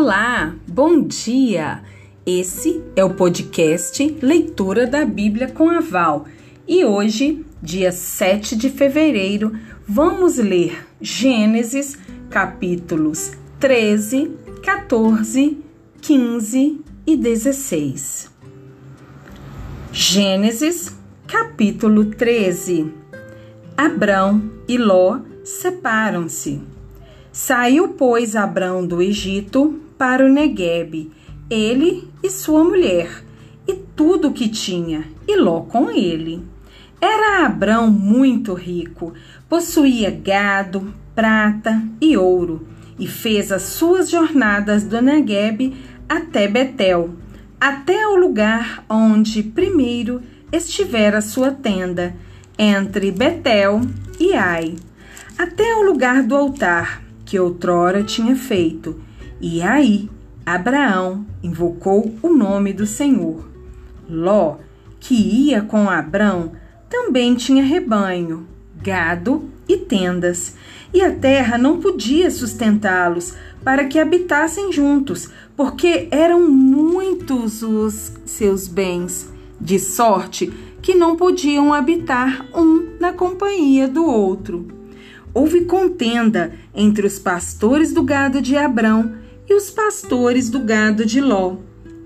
Olá, bom dia! Esse é o podcast Leitura da Bíblia com a Val e hoje, dia 7 de fevereiro, vamos ler Gênesis capítulos 13, 14, 15 e 16. Gênesis capítulo 13 Abrão e Ló separam-se. Saiu, pois, Abrão do Egito para o Neguebe, ele e sua mulher, e tudo o que tinha, e Ló com ele. Era Abrão muito rico, possuía gado, prata e ouro, e fez as suas jornadas do Neguebe até Betel, até o lugar onde primeiro estivera sua tenda, entre Betel e Ai, até o lugar do altar que outrora tinha feito. E aí Abraão invocou o nome do Senhor. Ló, que ia com Abrão, também tinha rebanho, gado e tendas, e a terra não podia sustentá-los para que habitassem juntos, porque eram muitos os seus bens, de sorte que não podiam habitar um na companhia do outro houve contenda entre os pastores do gado de Abrão os pastores do gado de Ló.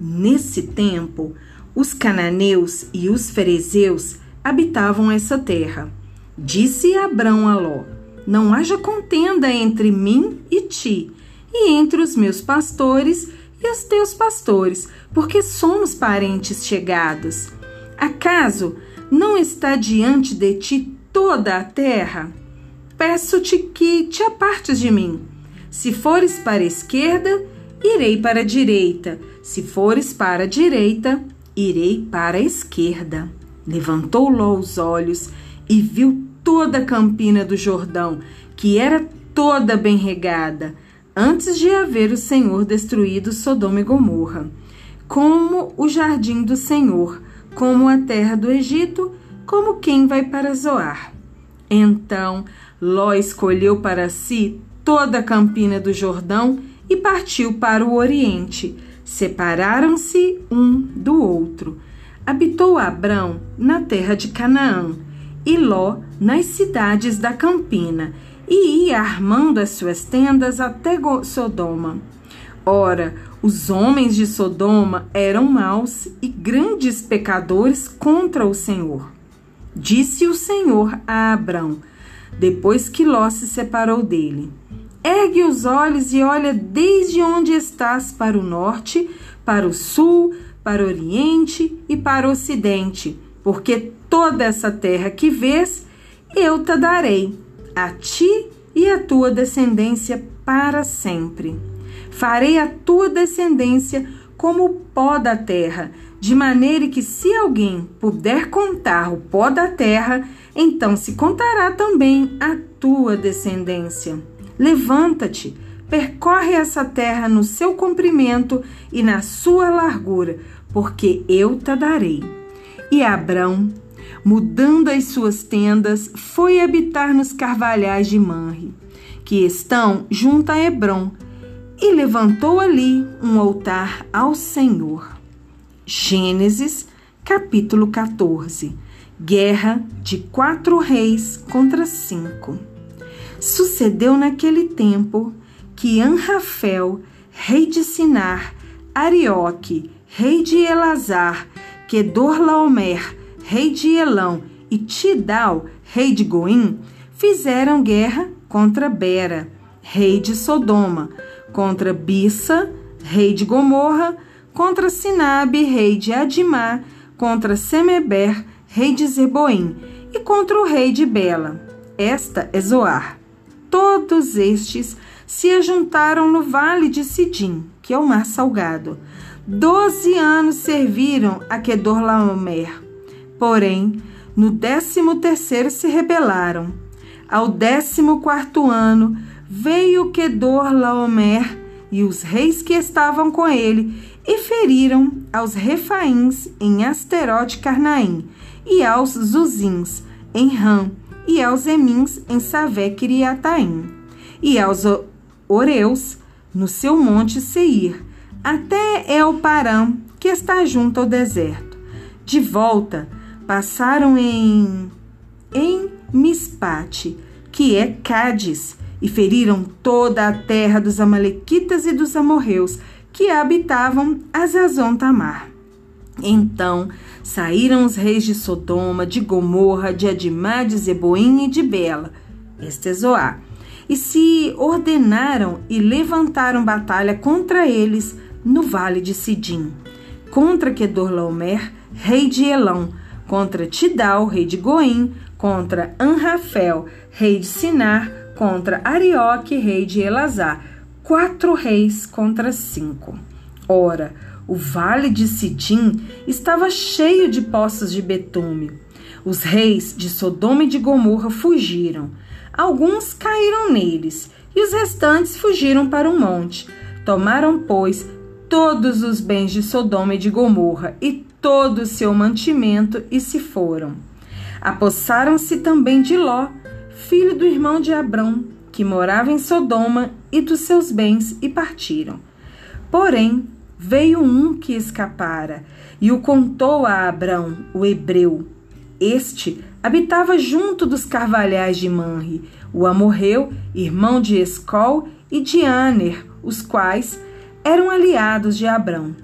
Nesse tempo, os cananeus e os ferezeus habitavam essa terra. Disse Abrão a Ló: Não haja contenda entre mim e ti, e entre os meus pastores e os teus pastores, porque somos parentes chegados. Acaso não está diante de ti toda a terra? peço-te que te apartes de mim. Se fores para a esquerda, irei para a direita. Se fores para a direita, irei para a esquerda. Levantou Ló os olhos e viu toda a campina do Jordão, que era toda bem regada, antes de haver o Senhor destruído Sodoma e Gomorra, como o jardim do Senhor, como a terra do Egito, como quem vai para Zoar. Então Ló escolheu para si toda a campina do Jordão e partiu para o Oriente. Separaram-se um do outro. Habitou Abrão na terra de Canaã e Ló nas cidades da campina, e ia armando as suas tendas até Sodoma. Ora, os homens de Sodoma eram maus e grandes pecadores contra o Senhor. Disse o Senhor a Abrão: depois que Ló se separou dele. Ergue os olhos e olha desde onde estás para o norte, para o sul, para o oriente e para o ocidente, porque toda essa terra que vês, eu te darei, a ti e a tua descendência para sempre. Farei a tua descendência como o pó da terra, de maneira que se alguém puder contar o pó da terra, então se contará também a tua descendência. Levanta-te, percorre essa terra no seu comprimento e na sua largura, porque eu te darei. E Abrão, mudando as suas tendas, foi habitar nos carvalhais de Manre, que estão junto a Hebron, e levantou ali um altar ao Senhor. Gênesis, capítulo 14 Guerra de quatro reis contra cinco. Sucedeu naquele tempo que Anrafel, rei de Sinar, Arioque, rei de Elazar, Kedorlaomer, rei de Elão, e Tidal, rei de Goim, fizeram guerra contra Bera, rei de Sodoma, contra Bissa, rei de Gomorra, contra Sinabe, rei de Adimá, contra Semeber, rei de Zeboim, e contra o rei de Bela. Esta é Zoar. Todos estes se ajuntaram no vale de Sidim, que é o mar salgado. Doze anos serviram a Kedorlaomer. Porém, no décimo terceiro se rebelaram. Ao décimo quarto ano veio Kedorlaomer e os reis que estavam com ele e feriram aos refaíns em Asterote Carnaim e aos Zuzins em Ram, e aos Emins em Savé Kiriataim, e aos Oreus no seu monte Seir, até El Paran, que está junto ao deserto. De volta, passaram em em Mispate, que é Cádiz, e feriram toda a terra dos amalequitas e dos amorreus que habitavam Azazon Tamar. Então saíram os reis de Sodoma, de Gomorra, de Adimá, de Zeboim e de Bela, este é e se ordenaram e levantaram batalha contra eles no vale de Sidim, contra Kedorlaomer, rei de Elão, contra Tidal, rei de Goim, contra Anrafel, rei de Sinar, contra Arioque, rei de Elazar. Quatro reis contra cinco. Ora, o vale de Sidim estava cheio de poços de betume. Os reis de Sodoma e de Gomorra fugiram. Alguns caíram neles, e os restantes fugiram para um monte. Tomaram, pois, todos os bens de Sodoma e de Gomorra e todo o seu mantimento e se foram. Apossaram-se também de Ló, filho do irmão de Abrão, que morava em Sodoma, e dos seus bens, e partiram. Porém, veio um que escapara, e o contou a Abrão, o hebreu. Este habitava junto dos carvalhais de Manre, o amorreu, irmão de Escol e de Aner, os quais eram aliados de Abrão.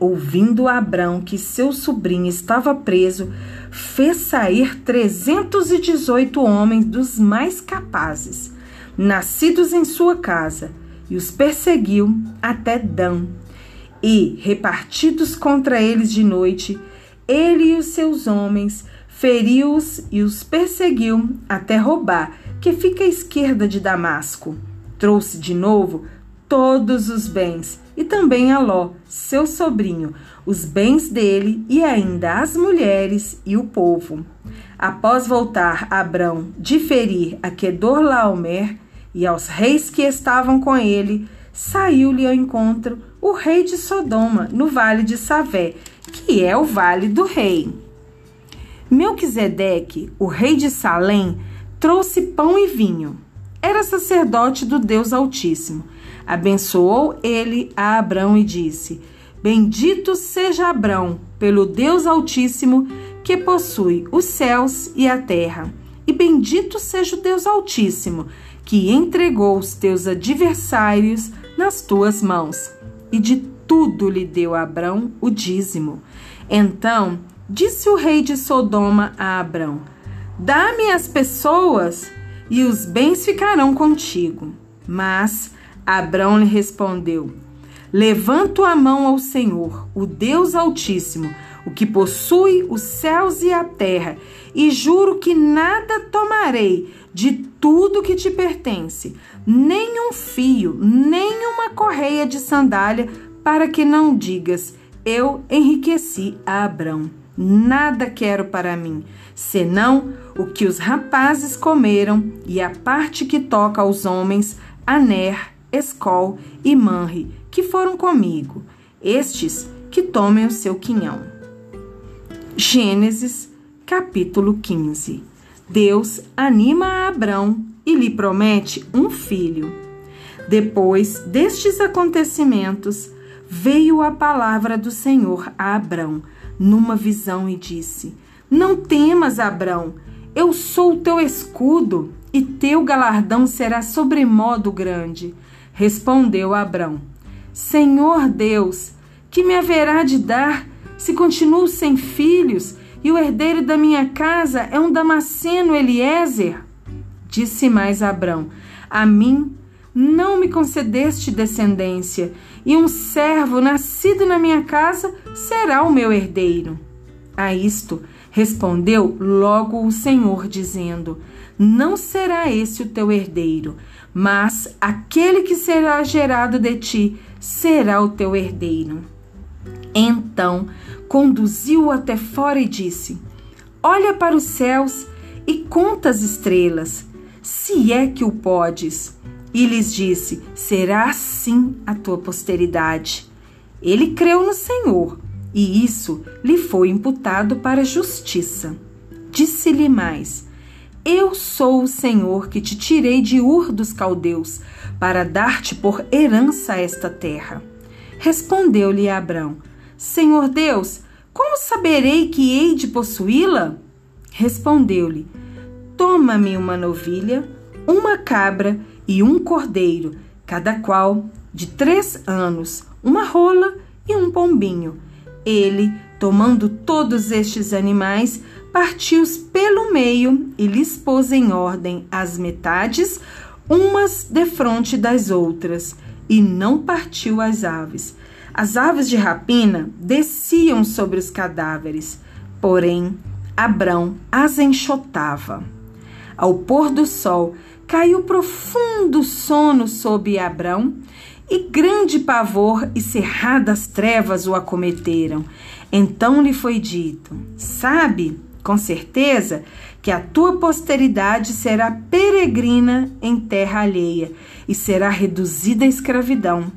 Ouvindo Abrão que seu sobrinho estava preso, fez sair 318 homens dos mais capazes, nascidos em sua casa, e os perseguiu até Dan. E, repartidos contra eles de noite, ele e os seus homens feriu-os e os perseguiu até roubar, que fica à esquerda de Damasco. Trouxe de novo todos os bens, e também a Ló, seu sobrinho, os bens dele e ainda as mulheres e o povo. Após voltar Abrão de ferir a Kedorlaomer e aos reis que estavam com ele, saiu-lhe ao encontro o rei de Sodoma, no vale de Savé, que é o vale do rei. Melquisedeque, o rei de Salém, trouxe pão e vinho. Era sacerdote do Deus Altíssimo Abençoou ele a Abrão e disse: Bendito seja Abrão pelo Deus Altíssimo que possui os céus e a terra. E bendito seja o Deus Altíssimo que entregou os teus adversários nas tuas mãos. E de tudo lhe deu Abrão o dízimo. Então disse o rei de Sodoma a Abrão: Dá-me as pessoas e os bens ficarão contigo. Mas Abrão lhe respondeu: Levanto a mão ao Senhor, o Deus Altíssimo, o que possui os céus e a terra, e juro que nada tomarei de tudo que te pertence, nem um fio, nem uma correia de sandália, para que não digas: Eu enriqueci a Abrão. Nada quero para mim, senão o que os rapazes comeram e a parte que toca aos homens, Aner Escol e Manre, que foram comigo, estes que tomem o seu quinhão. Gênesis, capítulo 15. Deus anima Abrão e lhe promete um filho. Depois destes acontecimentos, veio a palavra do Senhor a Abrão numa visão e disse: Não temas, Abrão, eu sou o teu escudo e teu galardão será sobremodo grande. Respondeu Abrão: Senhor Deus, que me haverá de dar se continuo sem filhos e o herdeiro da minha casa é um Damasceno Eliezer? Disse mais Abrão: A mim não me concedeste descendência, e um servo nascido na minha casa será o meu herdeiro. A isto respondeu logo o Senhor, dizendo: Não será esse o teu herdeiro, mas aquele que será gerado de ti será o teu herdeiro. Então conduziu-o até fora e disse: Olha para os céus e conta as estrelas, se é que o podes. E lhes disse: Será assim a tua posteridade. Ele creu no Senhor, e isso lhe foi imputado para justiça. Disse-lhe mais: Eu sou o Senhor que te tirei de Ur dos caldeus, para dar-te por herança esta terra. Respondeu-lhe Abrão: Senhor Deus, como saberei que hei de possuí-la? Respondeu-lhe: Toma-me uma novilha, uma cabra e um cordeiro, cada qual de três anos, uma rola e um pombinho. Ele, tomando todos estes animais, partiu-os pelo meio e lhes pôs em ordem as metades, umas defronte das outras, e não partiu as aves. As aves de rapina desciam sobre os cadáveres, porém Abrão as enxotava. Ao pôr do sol, caiu profundo sono sobre Abrão, e grande pavor e cerradas trevas o acometeram. Então lhe foi dito: Sabe, com certeza, que a tua posteridade será peregrina em terra alheia e será reduzida à escravidão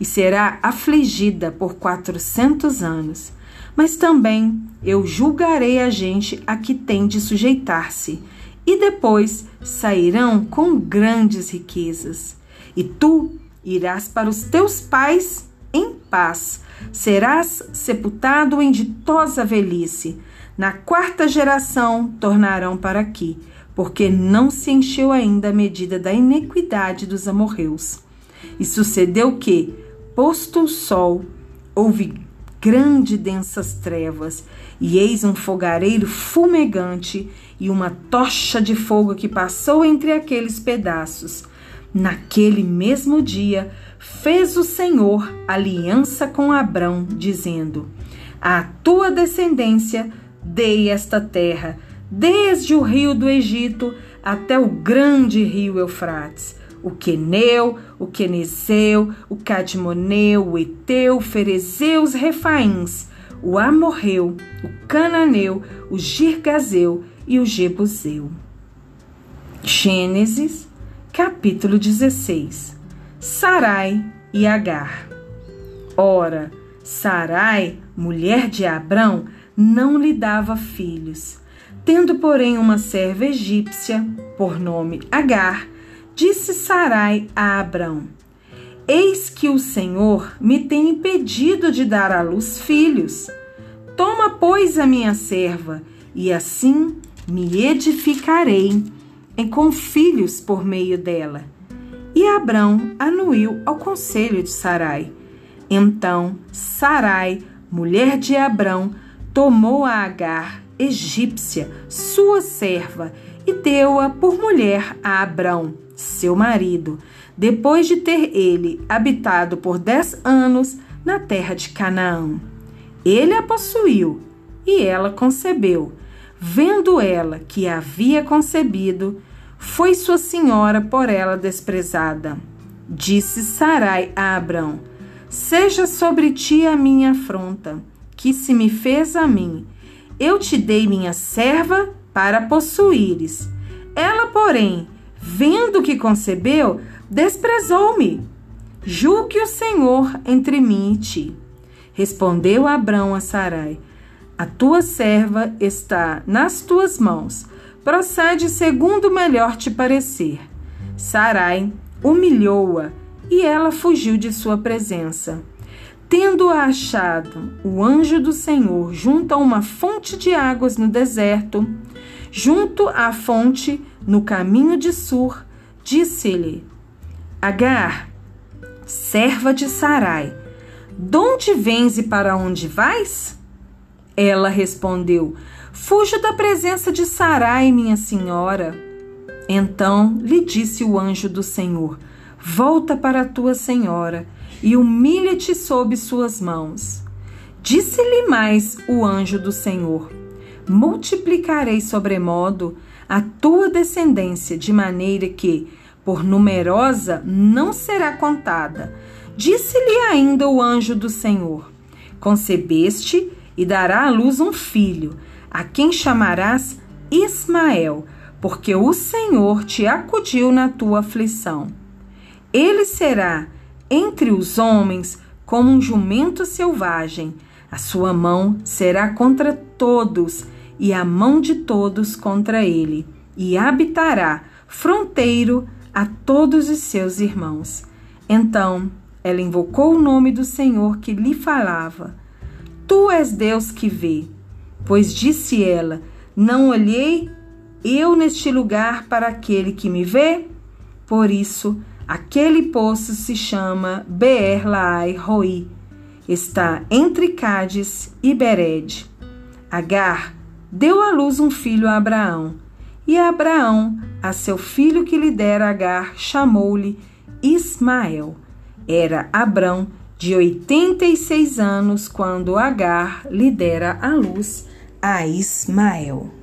e será afligida por quatrocentos anos. Mas também eu julgarei a gente a que tem de sujeitar-se, e depois sairão com grandes riquezas. E tu irás para os teus pais em paz, serás sepultado em ditosa velhice. Na quarta geração tornarão para aqui, porque não se encheu ainda a medida da iniquidade dos amorreus. E sucedeu que, posto o sol, houve grande densas trevas, e eis um fogareiro fumegante e uma tocha de fogo que passou entre aqueles pedaços. Naquele mesmo dia, fez o Senhor aliança com Abrão, dizendo: À tua descendência dei esta terra, desde o rio do Egito até o grande rio Eufrates o Queneu, o Quenezeu, o Cadmoneu, o Eteu, o Ferezeu, os Refaíns, o Amorreu, o Cananeu, o Girgazeu e o Jebuseu. Gênesis, capítulo 16. Sarai e Agar. Ora, Sarai, mulher de Abrão, não lhe dava filhos. Tendo, porém, uma serva egípcia, por nome Agar, Disse Sarai a Abrão: Eis que o Senhor me tem impedido de dar à luz filhos. Toma, pois, a minha serva, e assim me edificarei com filhos por meio dela. E Abrão anuiu ao conselho de Sarai. Então Sarai, mulher de Abrão, tomou a Agar, egípcia, sua serva, e deu-a por mulher a Abrão seu marido, depois de ter ele habitado por dez anos na terra de Canaã. Ele a possuiu e ela concebeu. Vendo ela que havia concebido, foi sua senhora por ela desprezada. Disse Sarai a Abrão: Seja sobre ti a minha afronta, que se me fez a mim. Eu te dei minha serva para possuíres. Ela, porém, vendo que concebeu, desprezou-me. Julgue o Senhor entre mim e ti. Respondeu Abrão a Sarai: A tua serva está nas tuas mãos. Procede segundo melhor te parecer. Sarai humilhou-a e ela fugiu de sua presença. Tendo-a achado o anjo do Senhor junto a uma fonte de águas no deserto, junto à fonte no caminho de Sur, disse-lhe: Agar, serva de Sarai, donde vens e para onde vais? Ela respondeu: Fujo da presença de Sarai, minha senhora. Então lhe disse o anjo do Senhor: Volta para tua senhora e humilha-te sob suas mãos. Disse-lhe mais o anjo do Senhor: Multiplicarei sobremodo a tua descendência, de maneira que, por numerosa, não será contada. Disse-lhe ainda o anjo do Senhor: Concebeste e dará à luz um filho, a quem chamarás Ismael, porque o Senhor te acudiu na tua aflição. Ele será entre os homens como um jumento selvagem, a sua mão será contra todos e a mão de todos contra ele, e habitará fronteiro a todos os seus irmãos. Então ela invocou o nome do Senhor que lhe falava. Tu és Deus que vê. Pois disse ela: Não olhei eu neste lugar para aquele que me vê? Por isso, aquele poço se chama Beer Laai Roi. Está entre Cádiz e Bered. Agar deu à luz um filho a Abraão. E Abraão, a seu filho que lhe dera Agar, chamou-lhe Ismael. Era Abrão de 86 anos quando Agar lhe dera à luz a Ismael.